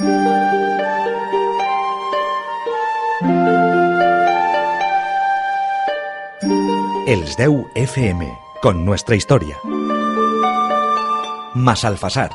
Els 10 FM, con nuestra historia. Masalfasar.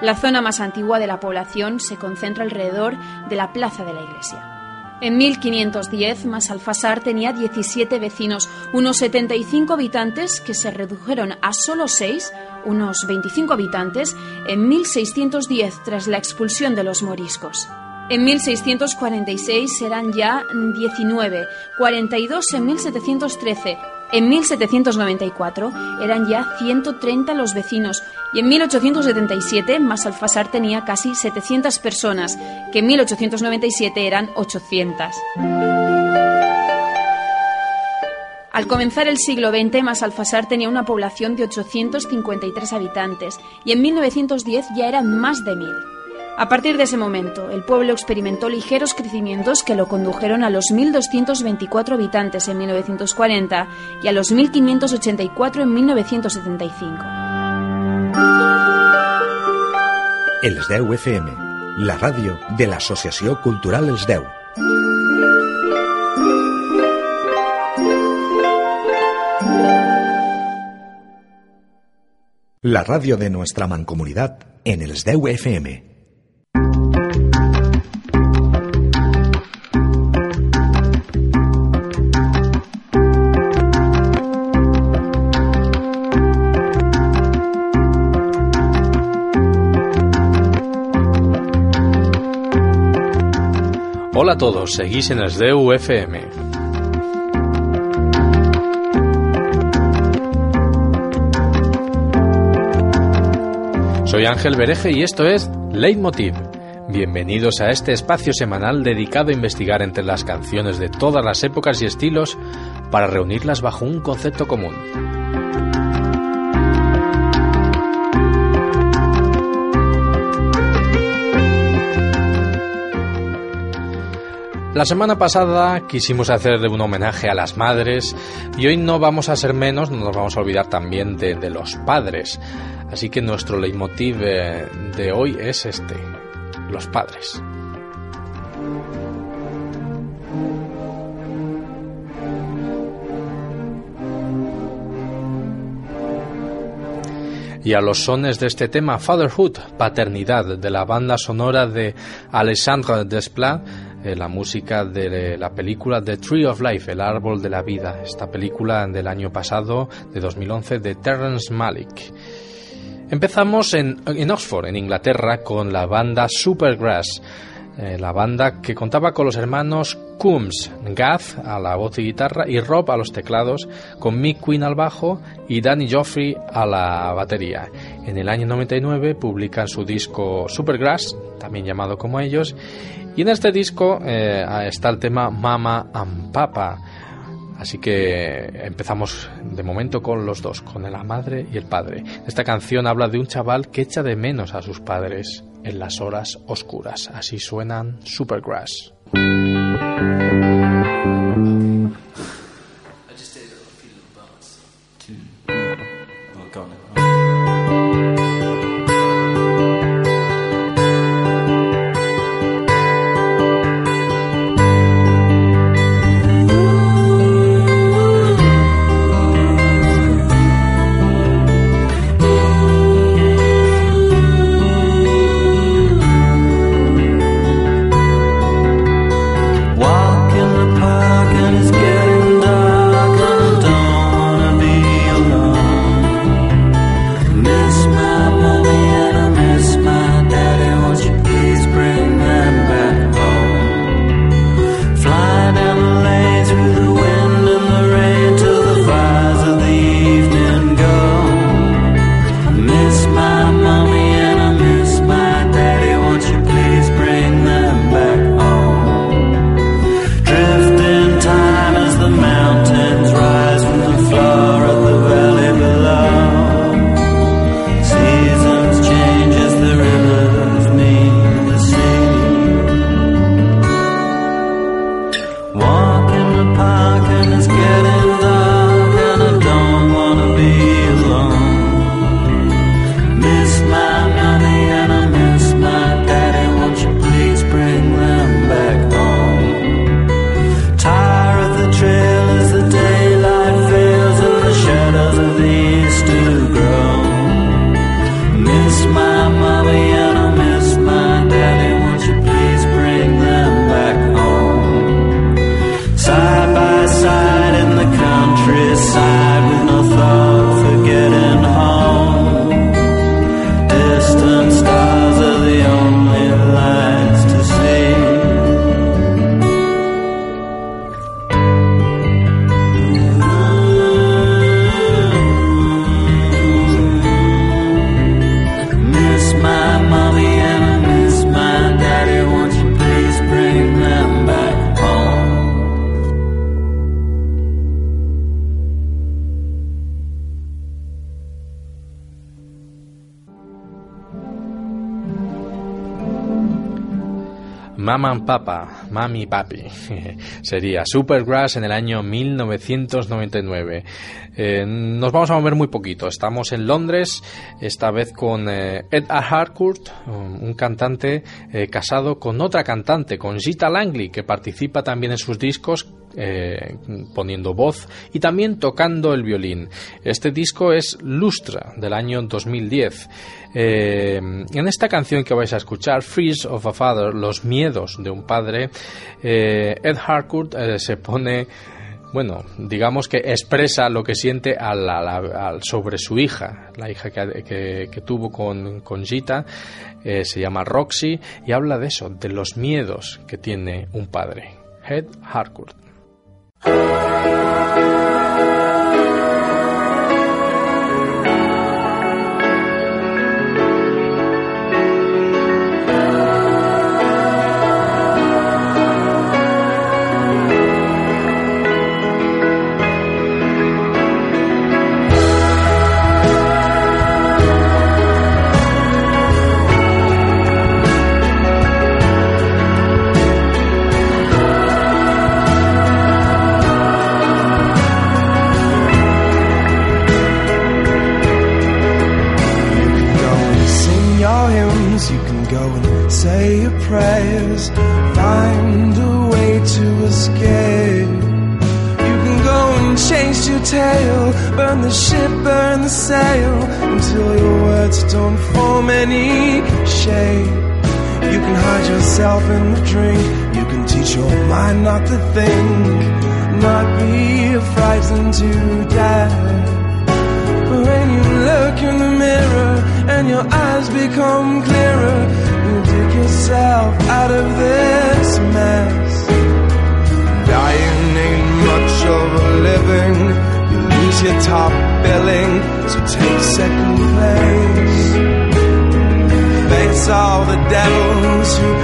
La zona más antigua de la población se concentra alrededor de la plaza de la iglesia. En 1510, Masalfasar tenía 17 vecinos, unos 75 habitantes que se redujeron a solo 6, unos 25 habitantes, en 1610 tras la expulsión de los moriscos. En 1646 eran ya 19, 42 en 1713, en 1794 eran ya 130 los vecinos y en 1877 Masalfasar tenía casi 700 personas, que en 1897 eran 800. Al comenzar el siglo XX, Masalfasar tenía una población de 853 habitantes y en 1910 ya eran más de 1000. A partir de ese momento, el pueblo experimentó ligeros crecimientos que lo condujeron a los 1.224 habitantes en 1940 y a los 1.584 en 1975. Els 10 FM, la ràdio de l'Associació Cultural Els 10. La ràdio de nuestra mancomunitat en els 10 FM. Hola a todos, seguís en els 10 FM. Soy Ángel Bereje y esto es Leitmotiv. Bienvenidos a este espacio semanal dedicado a investigar entre las canciones de todas las épocas y estilos para reunirlas bajo un concepto común. La semana pasada quisimos hacerle un homenaje a las madres y hoy no vamos a ser menos, no nos vamos a olvidar también de, de los padres. Así que nuestro leitmotiv eh, de hoy es este, los padres. y a los sones de este tema Fatherhood, Paternidad, de la banda sonora de Alexandre Desplat, la música de la película The Tree of Life, El Árbol de la Vida, esta película del año pasado, de 2011, de Terrence Malick. Empezamos en, en Oxford, en Inglaterra, con la banda Supergrass, eh, la banda que contaba con los hermanos Coombs, Gath a la voz y guitarra y Rob a los teclados, con Mick Quinn al bajo y Danny Joffrey a la batería. En el año 99 publican su disco Supergrass, también llamado como ellos, y en este disco eh, está el tema Mama and Papa. Así que empezamos de momento con los dos, con la madre y el padre. Esta canción habla de un chaval que echa de menos a sus padres en las horas oscuras. Así suenan Supergrass. Papa. Mami Papi. Sería Supergrass en el año 1999. Eh, nos vamos a mover muy poquito. Estamos en Londres, esta vez con eh, Ed Harcourt, um, un cantante eh, casado con otra cantante, con Zita Langley, que participa también en sus discos eh, poniendo voz y también tocando el violín. Este disco es Lustra del año 2010. En esta canción que vais a escuchar, Freeze of a Father, Los miedos de un padre, eh, Ed Harcourt eh, se pone bueno, digamos que expresa lo que siente sobre su hija, la hija que, que, tuvo con, con Gita, eh, se llama Roxy, y habla de eso, de los miedos que tiene un padre. Ed Harcourt. try not to think, not be frightened to death. But when you look in the mirror and your eyes become clearer, you dig yourself out of this mess. Dying ain't much of a living. You lose your top billing, so take second place. Face all the devils who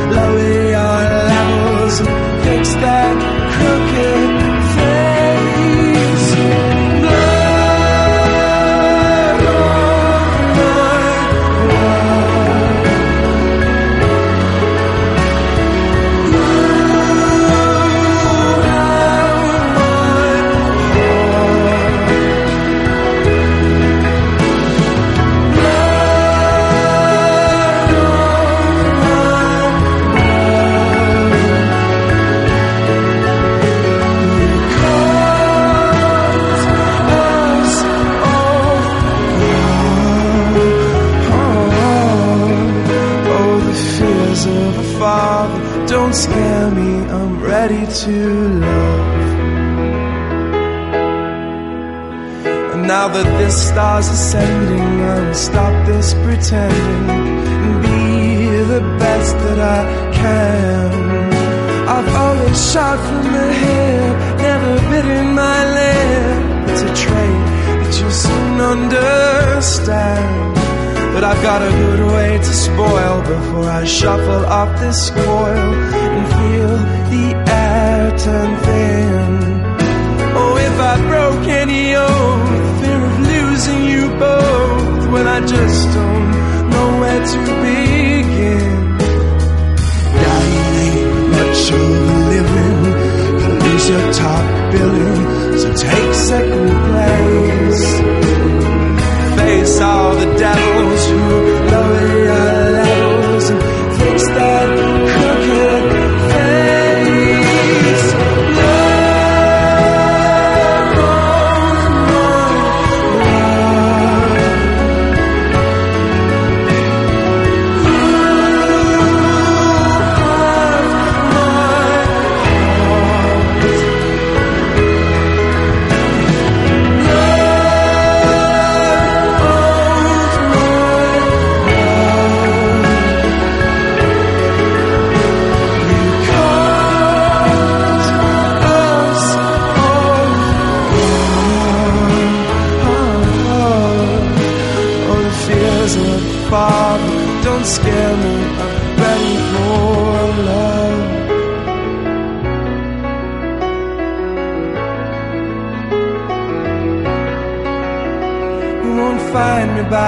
Don't scare me, I'm ready to love. And now that this star's ascending, I'll stop this pretending and be the best that I can. I've always shot from the hip, never bitten my lip. It's a trait that you'll soon understand. But I've got a good way to spoil before I shuffle off this coil and feel the air turn thin. Oh, if I broke any oath, fear of losing you both, when I just don't know where to begin. Dying ain't much of a living, you lose your top billing, so take second place face all the devils who lower your levels and fix that.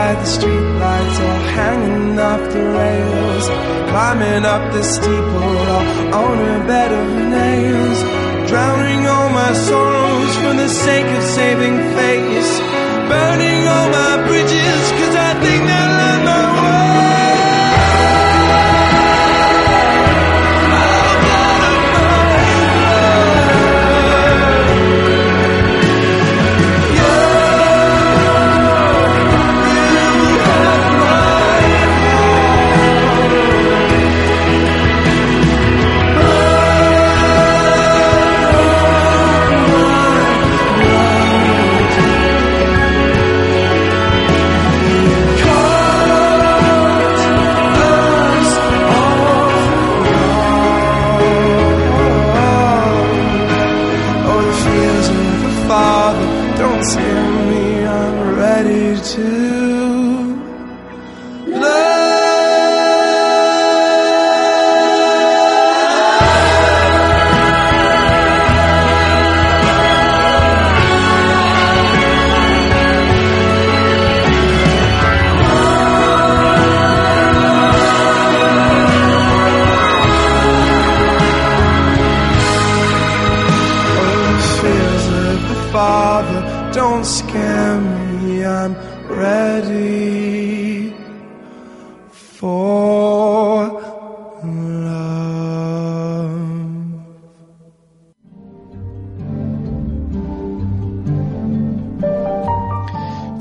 By the streetlights or hanging off the rails, climbing up the steeple or on a bed of nails, drowning all my sorrows for the sake of saving face, burning all my bridges cause I think that I'm my way.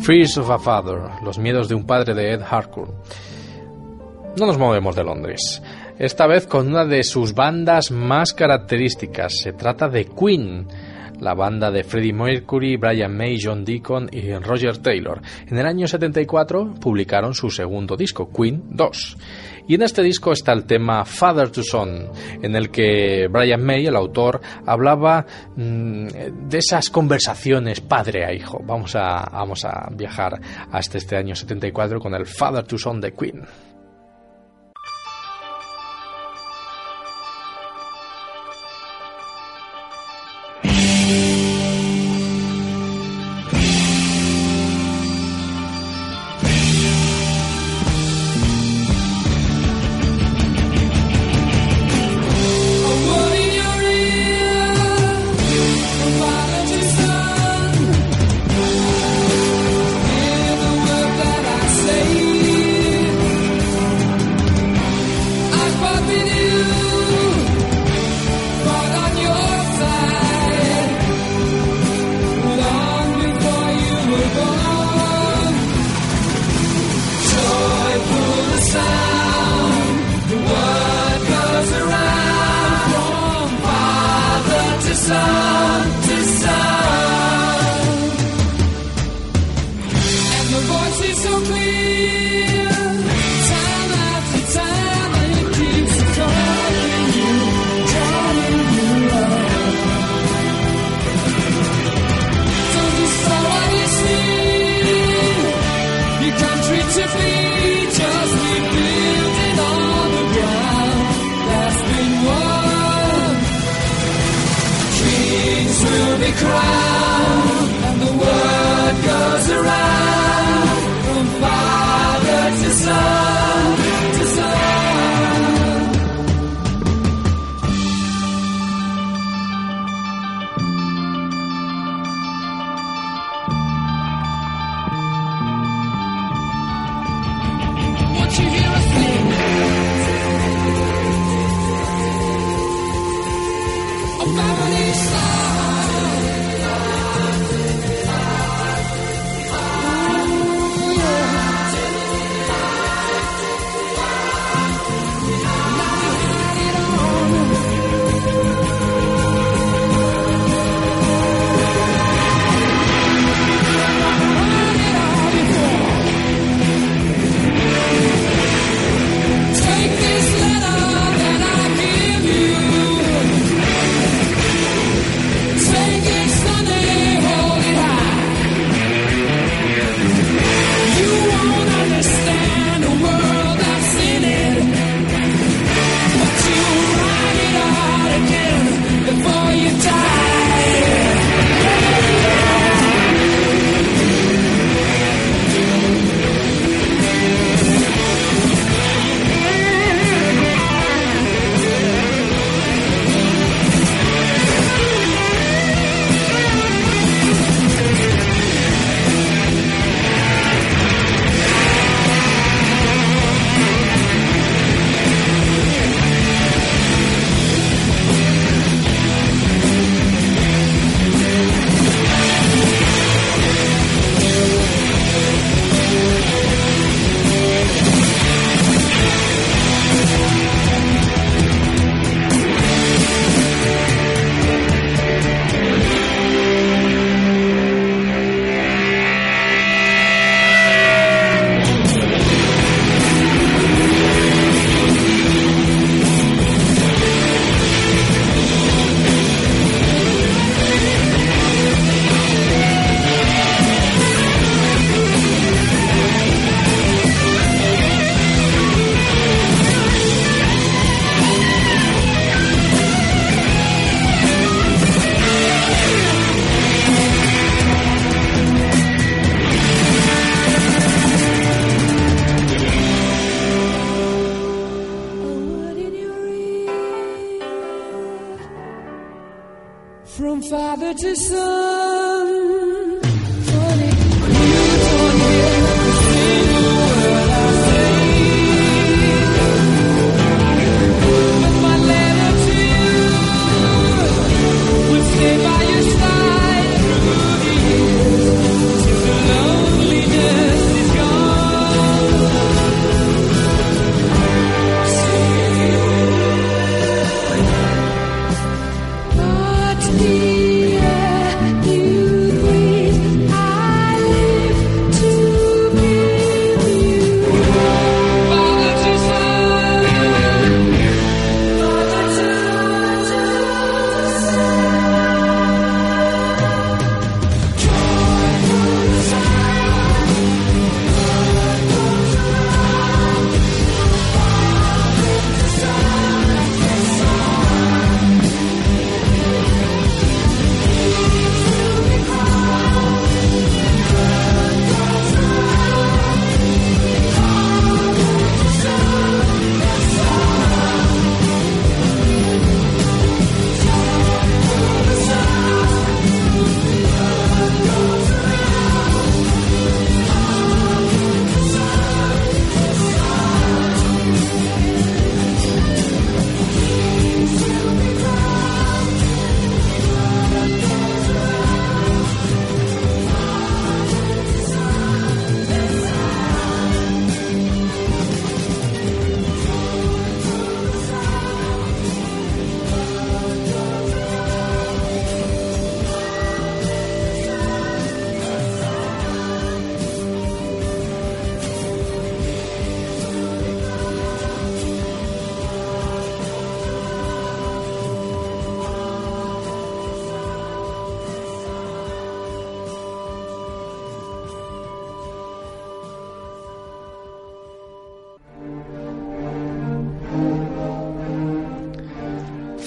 Fears of a Father, Los miedos de un padre de Ed Harcourt. No nos movemos de Londres. Esta vez con una de sus bandas más características. Se trata de Queen, la banda de Freddie Mercury, Brian May, John Deacon y Roger Taylor. En el año 74 publicaron su segundo disco, Queen 2. Y en este disco está el tema Father to Son, en el que Brian May, el autor, hablaba mm, de esas conversaciones padre a hijo. Vamos a, vamos a viajar hasta este año 74 con el Father to Son de Queen.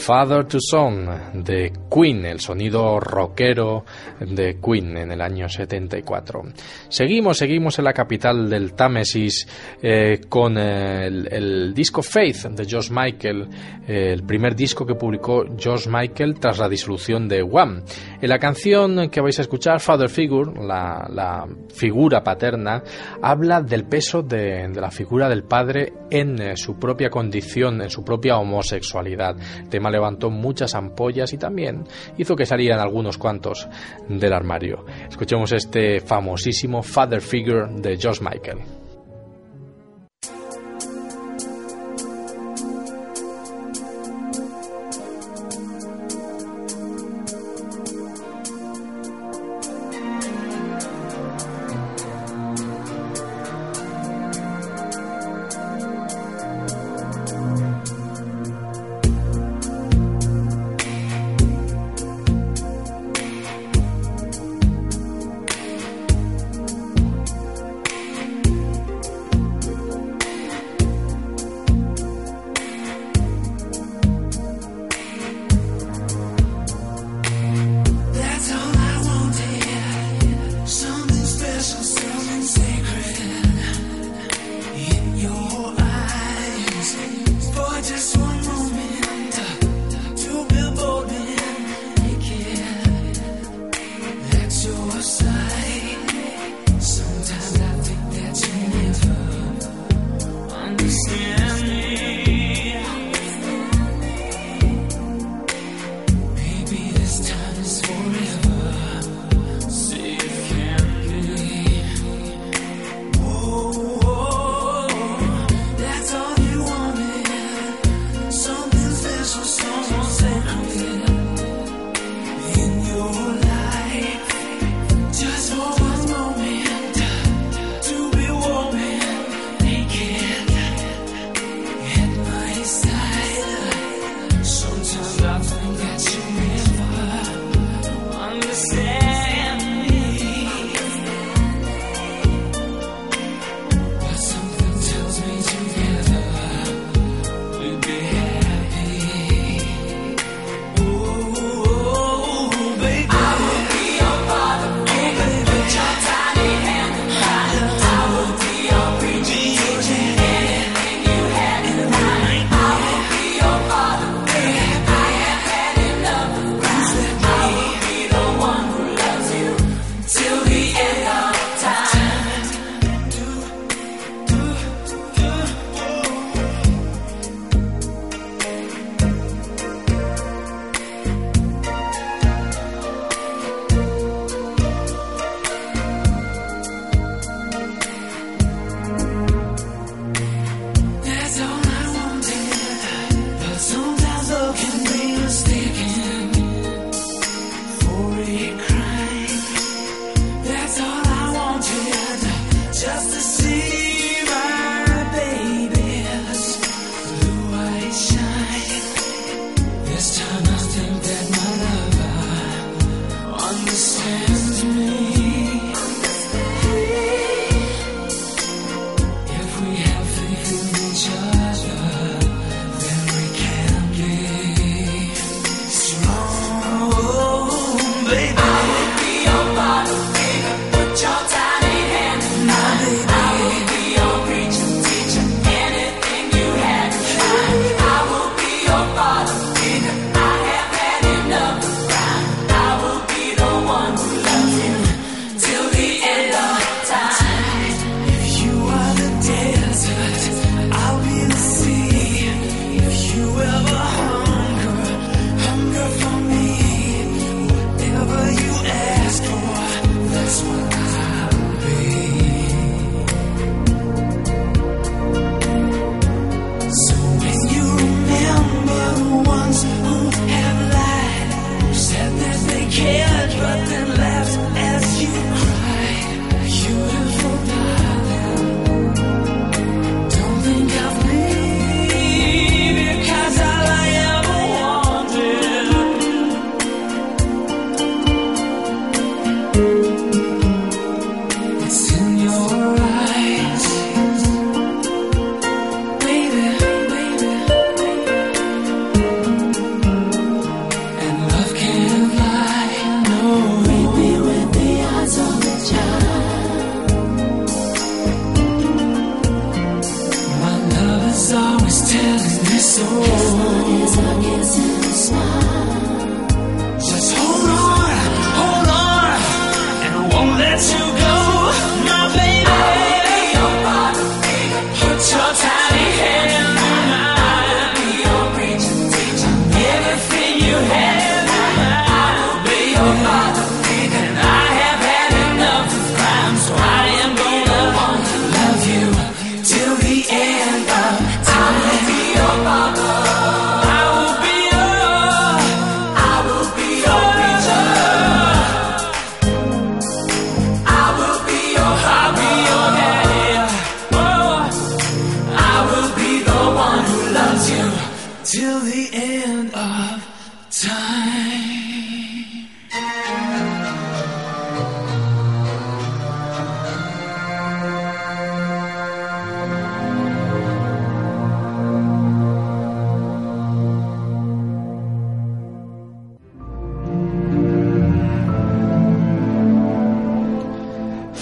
Father to Son de Queen, el sonido rockero de Queen en el año 74. Seguimos, seguimos en la capital del Támesis eh, con el, disco Faith de George Michael, eh, el primer disco que publicó George Michael tras la disolución de Wham. En la canción que vais a escuchar, Father Figure, la, figura paterna, habla del peso de, de la figura del padre en eh, su propia condición, en su propia homosexualidad. El tema levantó muchas ampollas y también hizo que salieran algunos cuantos del armario. Escuchemos este famosísimo Father Figure de George Michael.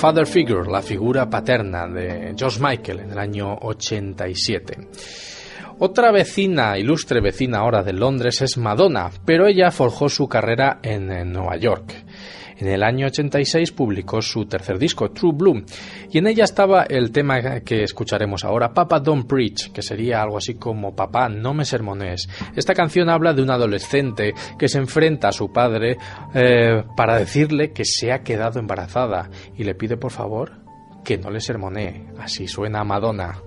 Father Figure, la figura paterna de George Michael en el año 87. Otra vecina, ilustre vecina ahora de Londres, es Madonna, pero ella forjó su carrera en, en Nueva York. En el año 86 publicó su tercer disco, True Blue, y en ella estaba el tema que escucharemos ahora, Papa Don't Preach, que sería algo así como Papá, no me sermones. Esta canción habla de un adolescente que se enfrenta a su padre eh, para decirle que se ha quedado embarazada y le pide por favor que no le sermonee. Así suena Madonna.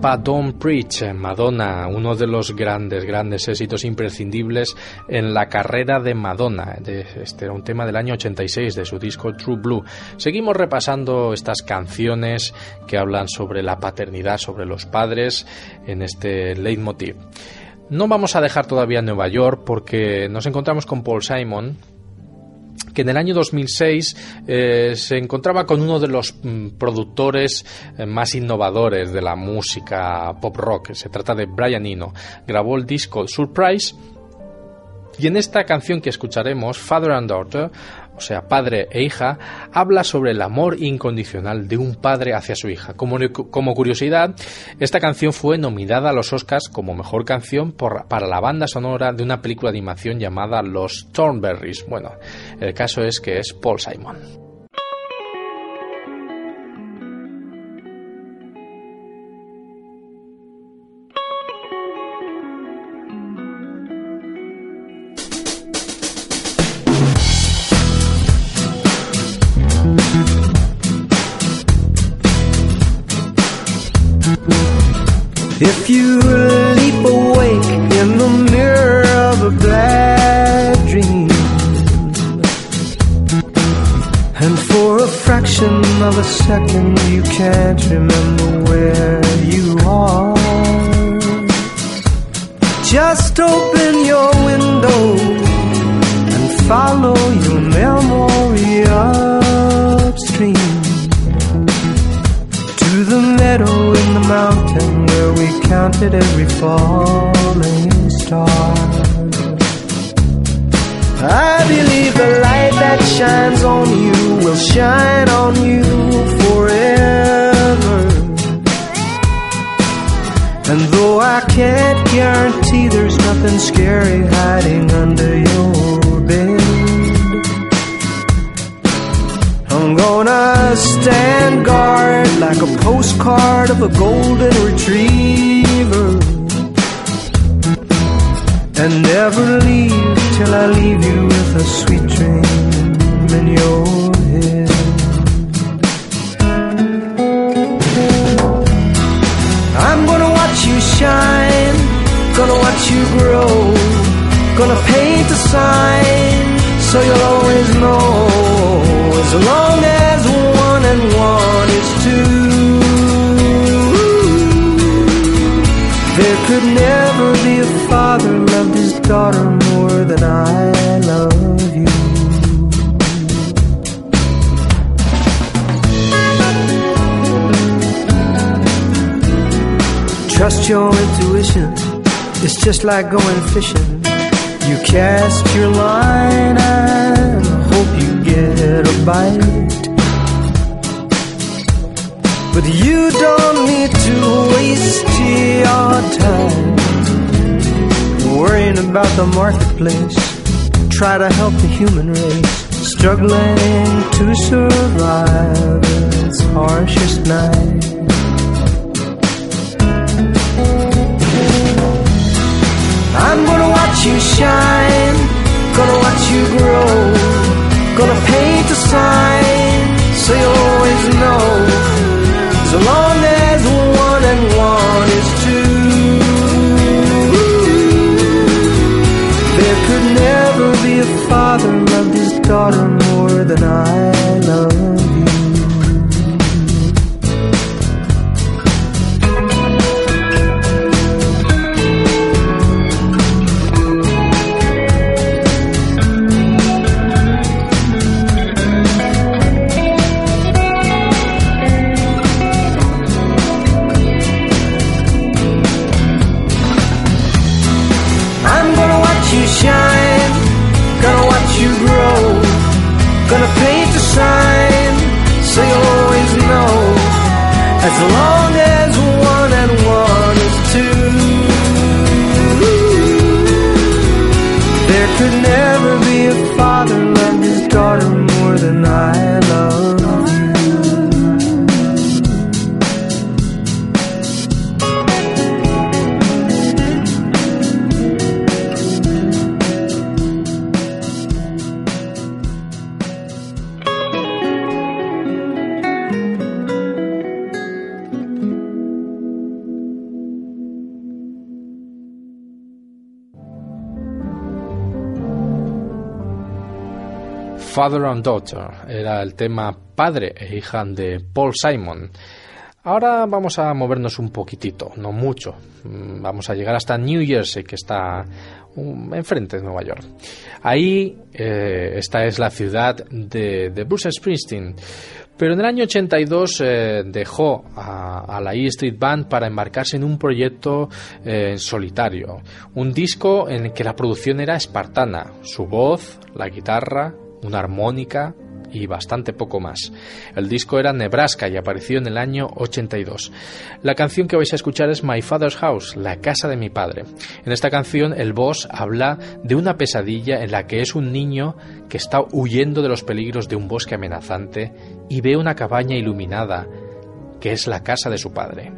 Papa Don't Preach, Madonna, uno de los grandes, grandes éxitos imprescindibles en la carrera de Madonna. Este era un tema del año 86 de su disco True Blue. Seguimos repasando estas canciones que hablan sobre la paternidad, sobre los padres en este leitmotiv. No vamos a dejar todavía Nueva York porque nos encontramos con Paul Simon, que en el año 2006 eh, se encontraba con uno de los mm, productores eh, más innovadores de la música pop rock. Se trata de Brian Eno. Grabó el disco Surprise y en esta canción que escucharemos, Father and Daughter, o sea, padre e hija, habla sobre el amor incondicional de un padre hacia su hija. Como, como curiosidad, esta canción fue nominada a los Oscars como mejor canción por, para la banda sonora de una película de animación llamada Los Thornberries. Bueno, el caso es que es Paul Simon. If you leap awake in the mirror of a bad dream, and for a fraction of a second you can't remember where you are, just open your window and follow your memory upstream meadow in the mountain where we counted every falling star. I believe the light that shines on you will shine on you forever. And though I can't guarantee there's nothing scary hiding under your gonna stand guard like a postcard of a golden retriever and never leave till I leave you with a sweet dream in your head. I'm gonna watch you shine, gonna watch you grow, gonna paint a sign so you'll always know as long as one and one is two. There could never be a father loved his daughter more than I love you. Trust your intuition, it's just like going fishing. You cast your line and hope you get a bite. But you don't need to waste your time worrying about the marketplace. Try to help the human race struggling to survive its harshest night. I'm gonna watch you shine, gonna watch you grow, gonna paint a sign so you'll always know. As long as one and one is two, there could never be a father loved his daughter more than I Long Father and Daughter. Era el tema padre e hija de Paul Simon. Ahora vamos a movernos un poquitito, no mucho. Mm, Vamos a llegar hasta New Jersey, que está um, enfrente de Nueva York. Ahí, eh, esta es la ciudad de, Bruce Springsteen. Pero en el año 82 eh, dejó a, a la E Street Band para embarcarse en un proyecto eh, en solitario. Un disco en el que la producción era espartana. Su voz, la guitarra, una armónica y bastante poco más. El disco era Nebraska y apareció en el año 82. La canción que vais a escuchar es My Father's House, la casa de mi padre. En esta canción el boss habla de una pesadilla en la que es un niño que está huyendo de los peligros de un bosque amenazante y ve una cabaña iluminada que es la casa de su padre.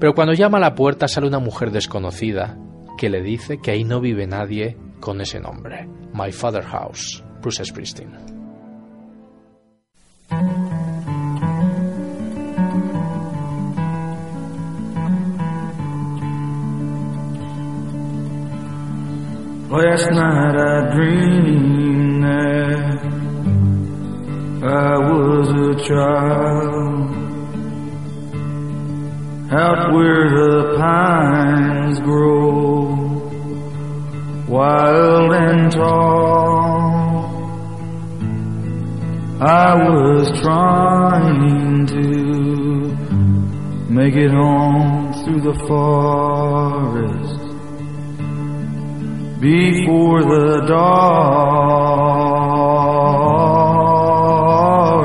Pero cuando llama a la puerta sale una mujer desconocida que le dice que ahí no vive nadie con ese nombre. My Father's House, Bruce Springsteen. Last night I dreamed that I was a child out where the pines grow wild and tall. I was trying to make it home through the forest before the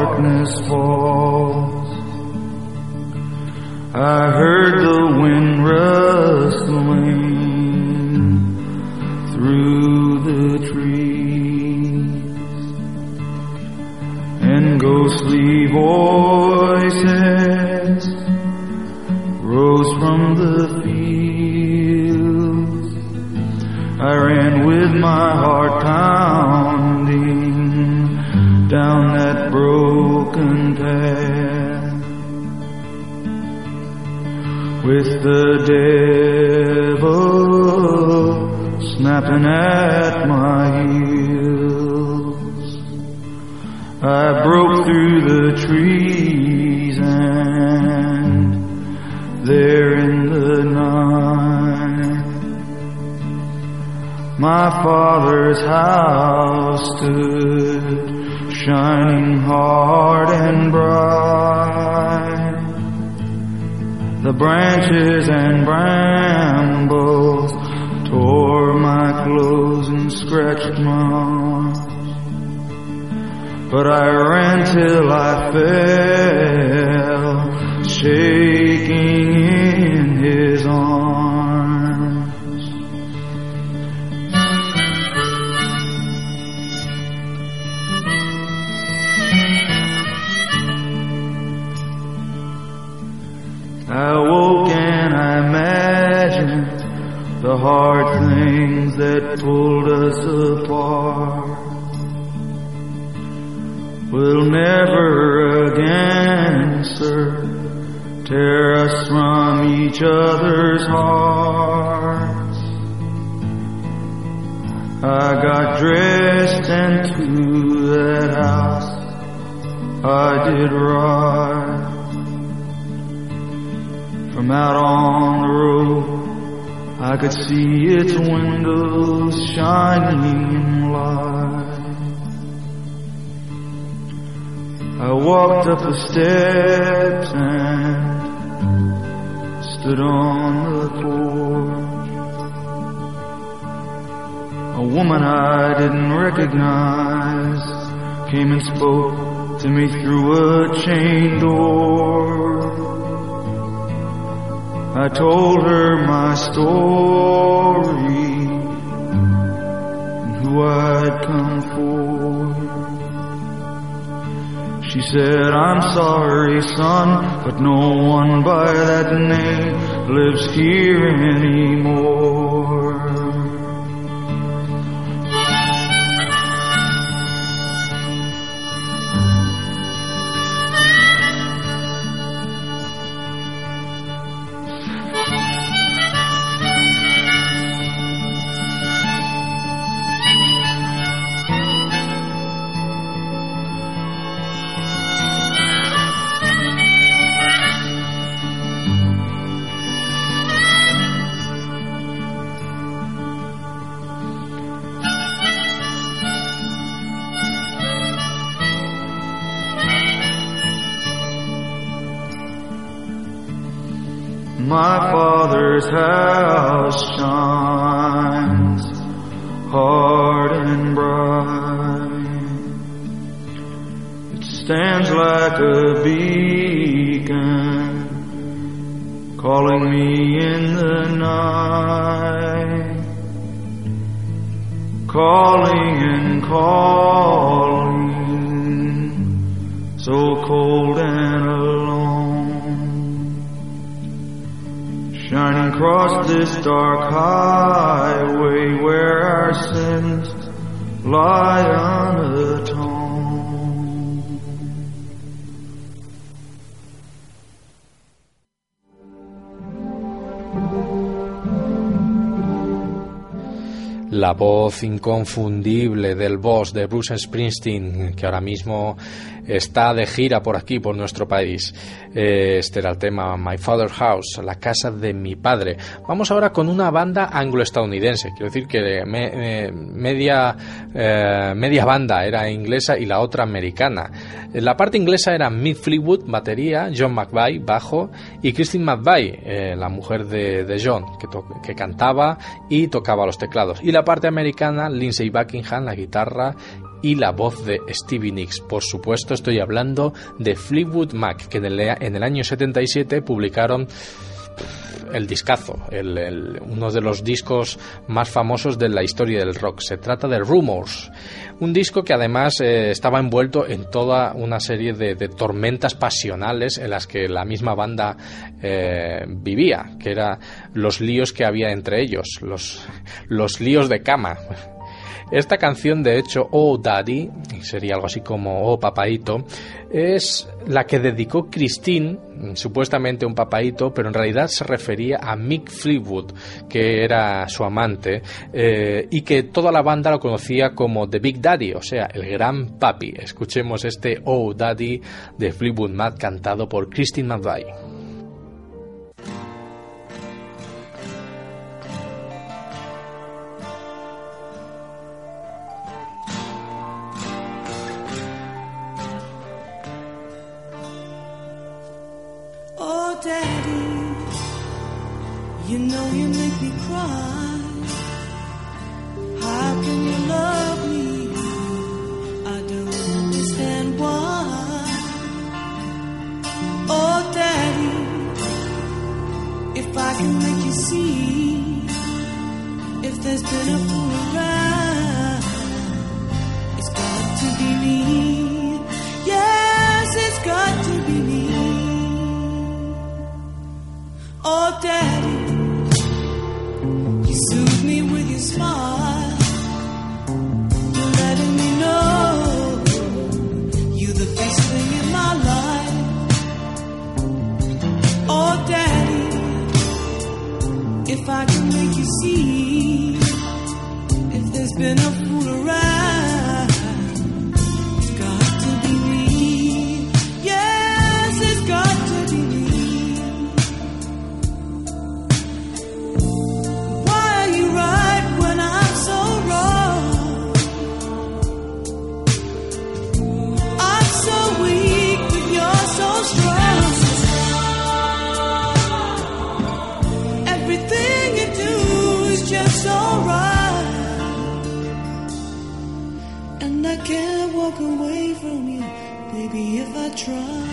darkness falls. I heard the wind rustling through the trees ghostly voices rose from the fields. I ran with my heart pounding down that broken path with the devil snapping at my heels. I broke through the trees and there in the night my father's house stood shining hard and bright. The branches and brambles tore my clothes and scratched my. But I ran till I fell, shaking in his arms. I woke and I imagined the hard things that pulled us apart. Will never again, sir, tear us from each other's hearts. I got dressed and to that house I did ride. From out on the road, I could see its windows shining in light. I walked up the steps and stood on the porch. A woman I didn't recognize came and spoke to me through a chain door. I told her my story and who I'd come for. She said, I'm sorry, son, but no one by that name lives here anymore. La voz inconfundible del boss de Bruce Springsteen, que ahora mismo está de gira por aquí, por nuestro país. Eh, Este era el tema My Father's House, la casa de mi padre. Vamos ahora con una banda anglo-estadounidense. Quiero decir que me- eh, media, eh, media banda era inglesa y la otra americana. La parte inglesa era Mick Fleetwood, batería, John McVie, bajo, y Christine McVie, la mujer de, de John, que, que cantaba y tocaba los teclados. Y la parte americana, Lindsey Buckingham, la guitarra y la voz de Stevie Nicks. Por supuesto, estoy hablando de Fleetwood Mac, que en el, en el año 77 publicaron el discazo, el- uno de los discos más famosos de la historia del rock. Se trata de Rumors, un disco que además eh, estaba envuelto en toda una serie de, de tormentas pasionales en las que la misma banda eh, vivía, que eran los líos que había entre ellos, los, los líos de cama. Esta canción, de hecho, Oh Daddy, sería algo así como Oh Papaito, es la que dedicó Christine, supuestamente un papaito, pero en realidad se refería a Mick Fleetwood, que era su amante, eh, y que toda la banda lo conocía como The Big Daddy, o sea, el gran papi. Escuchemos este Oh Daddy de Fleetwood Mac cantado por Christine McVie. You know you make me cry. How can you love me? I don't understand why. Oh, Daddy, if I can make you see, if there's been a fool around, it's got to be me. Yes, it's got to be me. Oh, Daddy, if I can make you see, if there's been a walk away from you, baby, if I try.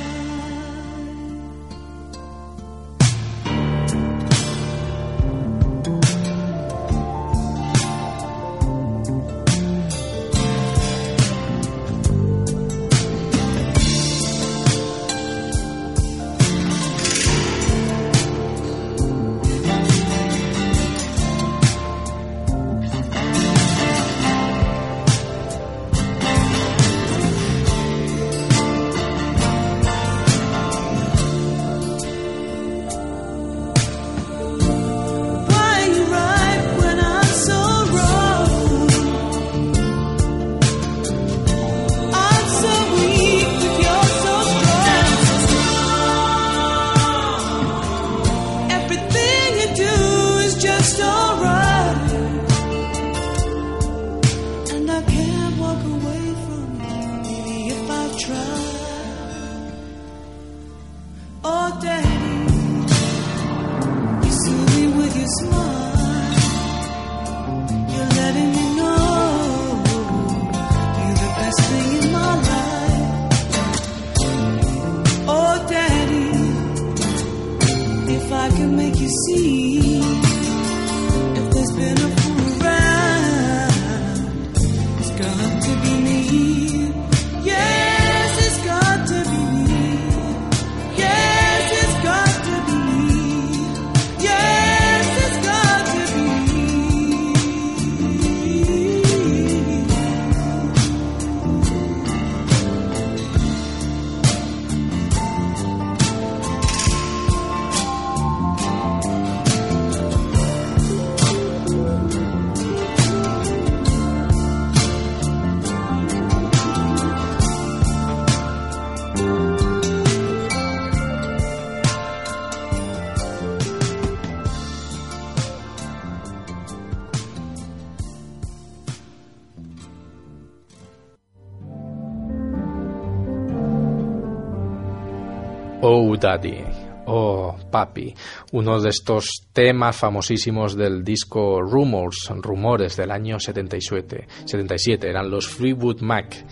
Daddy, Oh Papi, uno de estos temas famosísimos del disco Rumors, Rumores del año 77, 77 eran los Fleetwood Mac.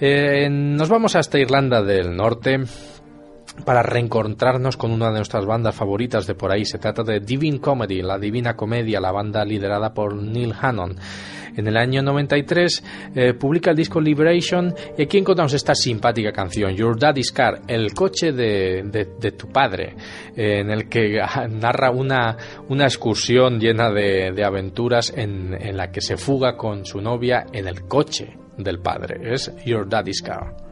Eh, nos vamos hasta Irlanda del Norte para reencontrarnos con una de nuestras bandas favoritas de por ahí. Se trata de Divine Comedy, la Divina Comedia, la banda liderada por Neil Hannon. En el año 93 eh, publica el disco Liberation y aquí encontramos esta simpática canción, Your Daddy's Car, el coche de, de- tu padre, eh, en el que narra una, una excursión llena de, de aventuras en, en la que se fuga con su novia en el coche del padre. Es Your Daddy's Car.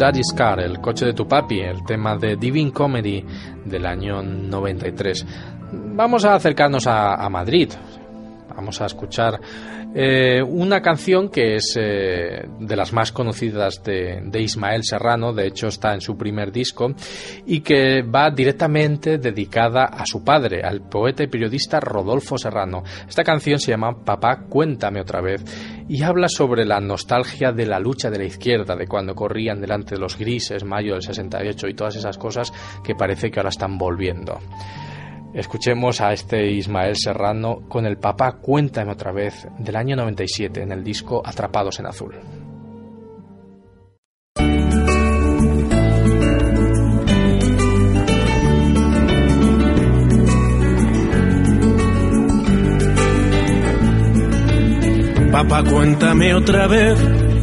Daddy's el coche de tu papi, el tema de Divine Comedy del año 93. Vamos a acercarnos a Madrid, vamos a escuchar eh, una canción que es eh, de las más conocidas de, de Ismael Serrano, de hecho está en su primer disco, y que va directamente dedicada a su padre, al poeta y periodista Rodolfo Serrano. Esta canción se llama Papá, cuéntame otra vez, y habla sobre la nostalgia de la lucha de la izquierda, de cuando corrían delante de los grises, mayo del 68 y todas esas cosas que parece que ahora están volviendo. Escuchemos a este Ismael Serrano con el papá Cuéntame otra vez del año 97 en el disco Atrapados en Azul. Papá, cuéntame otra vez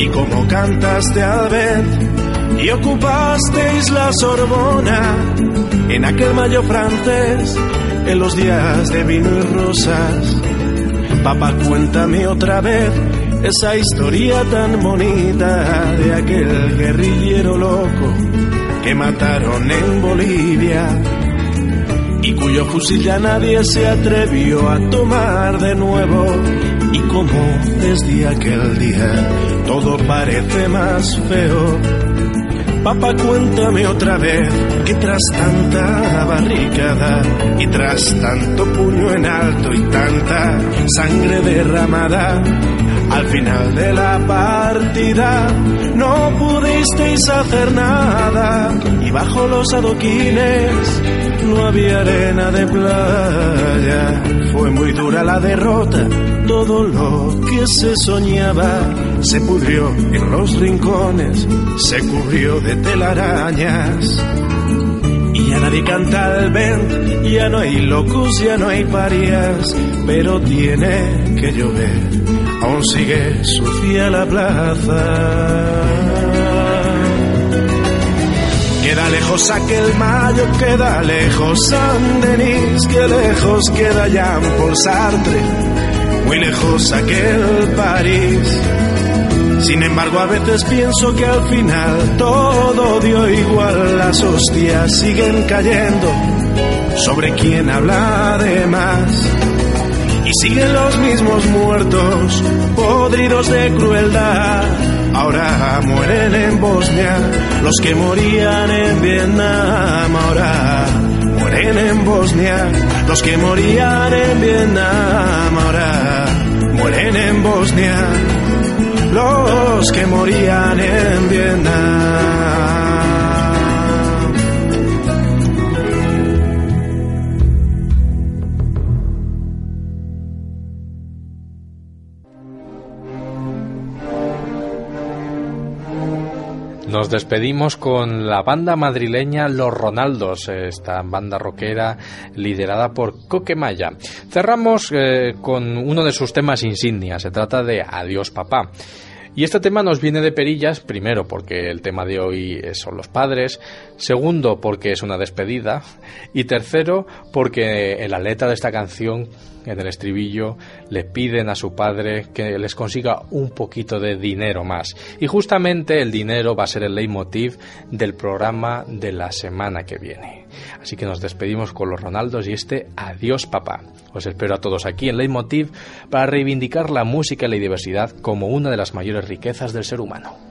y como cantaste al ver y ocupasteis la Sorbona en aquel mayo francés en los días de vino y rosas. Papá, cuéntame otra vez esa historia tan bonita de aquel guerrillero loco que mataron en Bolivia y cuyo fusil ya nadie se atrevió a tomar de nuevo y como desde aquel día todo parece más feo. Papá, cuéntame otra vez que tras tanta barricada y tras tanto puño en alto y tanta sangre derramada, al final de la partida no pudisteis hacer nada y bajo los adoquines no había arena de playa. Fue muy dura la derrota, todo lo que se soñaba se pudrió en los rincones, se cubrió de telarañas. Y ya nadie canta el vent, ya no hay locos, ya no hay parias, pero tiene que llover, aún sigue sucia la plaza. Queda lejos aquel mayo, queda lejos San Denis, que lejos queda Jean Paul Sartre, muy lejos aquel París. Sin embargo, a veces pienso que al final todo dio igual, las hostias siguen cayendo sobre quien habla de más. Y siguen los mismos muertos, podridos de crueldad. Ahora mueren en Bosnia los que morían en Vietnam. Ahora mueren en Bosnia los que morían en Vietnam. Ahora mueren en Bosnia los que morían en Vietnam. Nos despedimos con la banda madrileña Los Ronaldos, esta banda rockera liderada por Coquemaya. Cerramos eh, con uno de sus temas insignia, se trata de Adiós Papá. Y este tema nos viene de perillas, primero porque el tema de hoy son los padres, segundo porque es una despedida y tercero porque en la letra de esta canción, en el estribillo, le piden a su padre que les consiga un poquito de dinero más. Y justamente el dinero va a ser el leitmotiv del programa de la semana que viene. Así que nos despedimos con los Ronaldos y este Adiós papá. Os espero a todos aquí en Leitmotiv para reivindicar la música y la diversidad como una de las mayores riquezas del ser humano.